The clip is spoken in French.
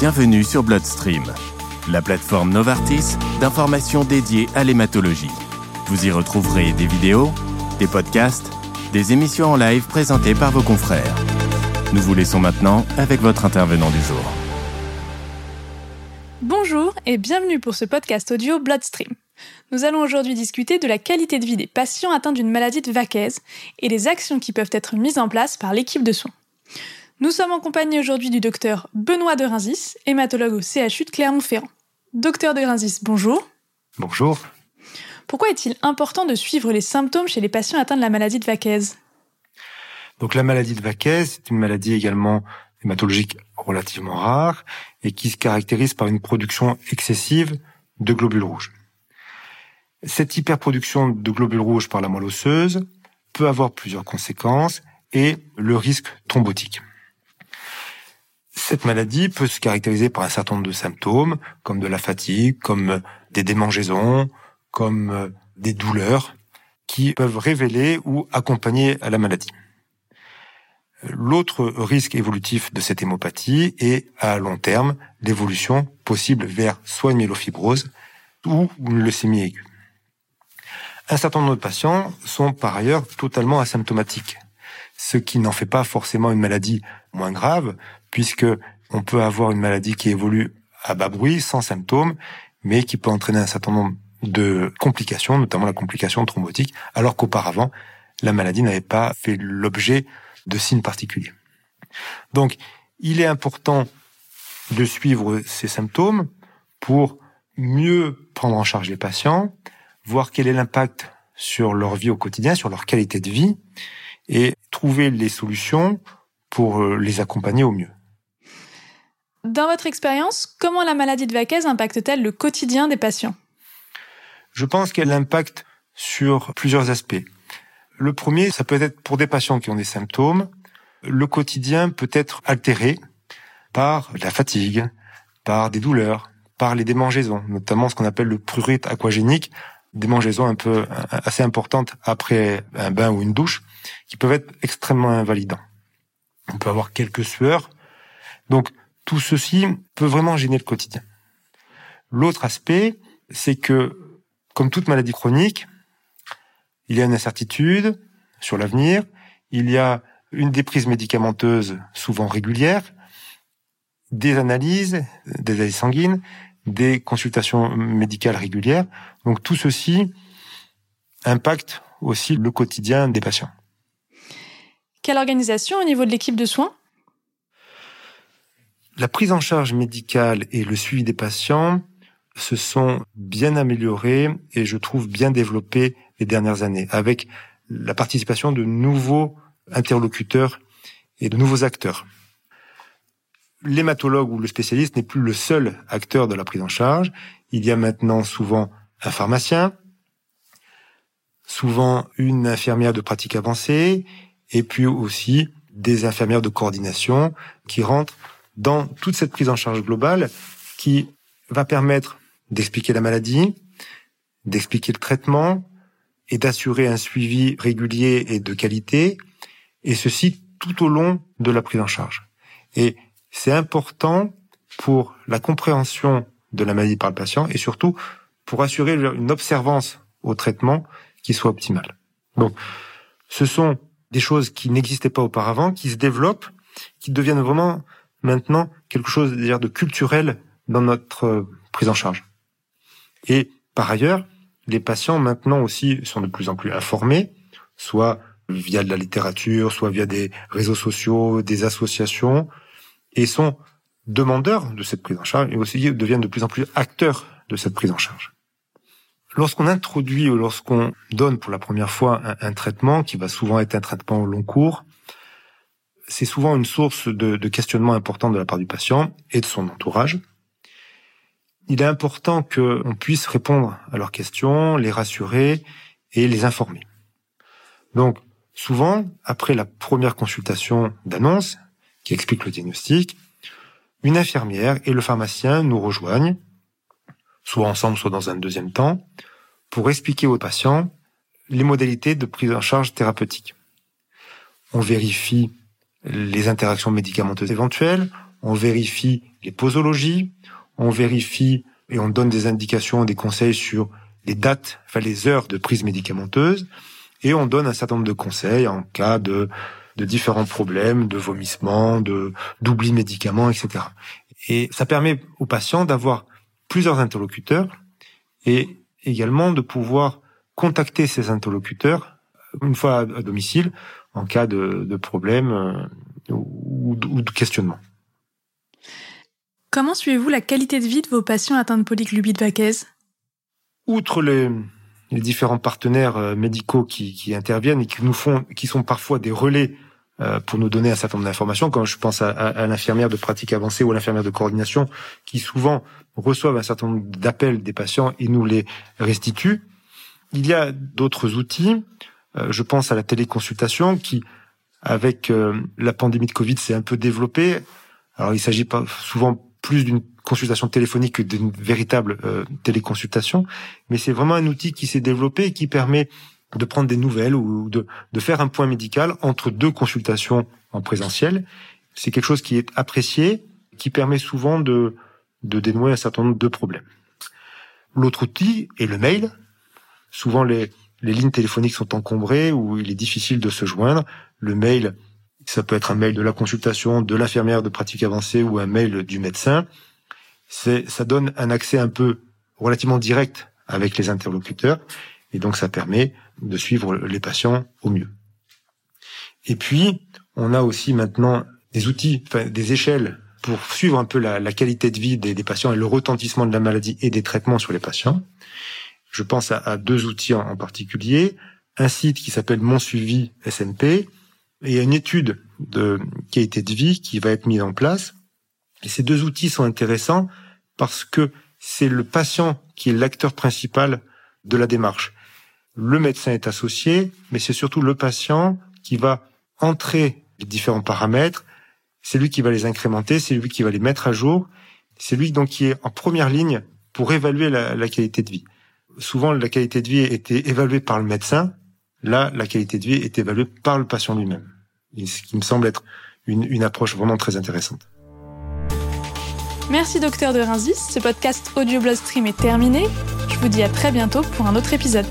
Bienvenue sur Bloodstream, la plateforme Novartis d'information dédiée à l'hématologie. Vous y retrouverez des vidéos, des podcasts, des émissions en live présentées par vos confrères. Nous vous laissons maintenant avec votre intervenant du jour. Bonjour et bienvenue pour ce podcast audio Bloodstream. Nous allons aujourd'hui discuter de la qualité de vie des patients atteints d'une maladie de Vaquez et les actions qui peuvent être mises en place par l'équipe de soins. Nous sommes en compagnie aujourd'hui du docteur Benoît de Rinzis, hématologue au CHU de Clermont-Ferrand. Docteur de Rinzis, bonjour. Bonjour. Pourquoi est-il important de suivre les symptômes chez les patients atteints de la maladie de Vaquez Donc la maladie de Vaquez, c'est une maladie également hématologique relativement rare et qui se caractérise par une production excessive de globules rouges. Cette hyperproduction de globules rouges par la moelle osseuse peut avoir plusieurs conséquences et le risque thrombotique. Cette maladie peut se caractériser par un certain nombre de symptômes, comme de la fatigue, comme des démangeaisons, comme des douleurs, qui peuvent révéler ou accompagner à la maladie. L'autre risque évolutif de cette hémopathie est, à long terme, l'évolution possible vers soit une myélofibrose ou une leucémie aiguë. Un certain nombre de patients sont par ailleurs totalement asymptomatiques, ce qui n'en fait pas forcément une maladie moins grave, puisque on peut avoir une maladie qui évolue à bas bruit, sans symptômes, mais qui peut entraîner un certain nombre de complications, notamment la complication thrombotique, alors qu'auparavant, la maladie n'avait pas fait l'objet de signes particuliers. Donc, il est important de suivre ces symptômes pour mieux prendre en charge les patients, voir quel est l'impact sur leur vie au quotidien, sur leur qualité de vie, et trouver les solutions pour les accompagner au mieux. Dans votre expérience, comment la maladie de Vaquez impacte-t-elle le quotidien des patients? Je pense qu'elle impacte sur plusieurs aspects. Le premier, ça peut être pour des patients qui ont des symptômes, le quotidien peut être altéré par la fatigue, par des douleurs, par les démangeaisons, notamment ce qu'on appelle le prurite aquagénique, démangeaisons un peu assez importantes après un bain ou une douche, qui peuvent être extrêmement invalidants. On peut avoir quelques sueurs. Donc, tout ceci peut vraiment gêner le quotidien. L'autre aspect, c'est que, comme toute maladie chronique, il y a une incertitude sur l'avenir, il y a une déprise médicamenteuse souvent régulière, des analyses, des analyses sanguines, des consultations médicales régulières. Donc tout ceci impacte aussi le quotidien des patients. Quelle organisation au niveau de l'équipe de soins? La prise en charge médicale et le suivi des patients se sont bien améliorés et je trouve bien développés les dernières années avec la participation de nouveaux interlocuteurs et de nouveaux acteurs. L'hématologue ou le spécialiste n'est plus le seul acteur de la prise en charge. Il y a maintenant souvent un pharmacien, souvent une infirmière de pratique avancée et puis aussi des infirmières de coordination qui rentrent dans toute cette prise en charge globale qui va permettre d'expliquer la maladie, d'expliquer le traitement et d'assurer un suivi régulier et de qualité, et ceci tout au long de la prise en charge. Et c'est important pour la compréhension de la maladie par le patient et surtout pour assurer une observance au traitement qui soit optimale. Donc, ce sont des choses qui n'existaient pas auparavant, qui se développent, qui deviennent vraiment maintenant quelque chose de culturel dans notre euh, prise en charge. Et par ailleurs, les patients maintenant aussi sont de plus en plus informés, soit via de la littérature, soit via des réseaux sociaux, des associations, et sont demandeurs de cette prise en charge et aussi deviennent de plus en plus acteurs de cette prise en charge. Lorsqu'on introduit ou lorsqu'on donne pour la première fois un, un, traitement, qui va souvent être un traitement au long cours, c'est souvent une source de, de questionnement important de la part du patient et de son entourage. Il est important qu'on puisse répondre à leurs questions, les rassurer et les informer. Donc, souvent, après la première consultation d'annonce, qui explique le diagnostic, une infirmière et le pharmacien nous rejoignent, soit ensemble, soit dans un deuxième temps, pour expliquer aux patients les modalités de prise en charge thérapeutique. On vérifie les interactions médicamenteuses éventuelles, on vérifie les posologies, on vérifie et on donne des indications, des conseils sur les dates, enfin les heures de prise médicamenteuse, et on donne un certain nombre de conseils en cas de, de différents problèmes, de vomissements, de d'oubli médicaments, etc. Et ça permet aux patients d'avoir plusieurs interlocuteurs et également de pouvoir contacter ces interlocuteurs une fois à, domicile en cas de, de problème euh, ou, ou de questionnement. Comment suivez-vous la qualité de vie de vos patients atteints de polyglubite vaquaise? Outre les, les, différents partenaires euh, médicaux qui, qui, interviennent et qui nous font, qui sont parfois des relais euh, pour nous donner un certain nombre d'informations, quand je pense à, à, l'infirmière de pratique avancée ou à l'infirmière de coordination, qui souvent reçoivent un certain nombre d'appels des patients et nous les restituent. Il y a d'autres outils. Euh, je pense à la téléconsultation qui, avec la pandémie de Covid, s'est un peu développée. Alors, il s'agit pas souvent plus d'une consultation téléphonique que d'une véritable euh, téléconsultation, mais c'est vraiment un outil qui s'est développé et qui permet de prendre des nouvelles ou de, de faire un point médical entre deux consultations en présentiel. C'est quelque chose qui est apprécié, qui permet souvent de, de dénouer un certain nombre de problèmes. L'autre outil est le mail. Souvent, les, les lignes téléphoniques sont encombrées ou il est difficile de se joindre. Le mail ça peut être un mail de la consultation, de l'infirmière de pratique avancée ou un mail du médecin. Ça donne un accès un peu relativement direct avec les interlocuteurs et donc ça permet de suivre les patients au mieux. Et puis, on a aussi maintenant des outils, enfin, des échelles pour suivre un peu la, qualité de vie des, patients et le retentissement de la maladie et des traitements sur les patients. Je pense à, deux outils en, particulier. Un site qui s'appelle Mon Suivi SMP, a une étude de qualité de vie qui va être mise en place. Et ces deux outils sont intéressants parce que c'est le patient qui est l'acteur principal de la démarche. Le médecin est associé, mais c'est surtout le patient qui va entrer les différents paramètres. C'est lui qui va les incrémenter, c'est lui qui va les mettre à jour. C'est lui donc qui est en première ligne pour évaluer la qualité de vie. Souvent, la qualité de vie était évaluée par le médecin, Là, la qualité de vie est évaluée par le patient lui-même. Ce qui me semble être une, approche vraiment très intéressante. Merci docteur de Rinzis, ce podcast audio Bloodstream est terminé. Je vous dis à très bientôt pour un autre épisode.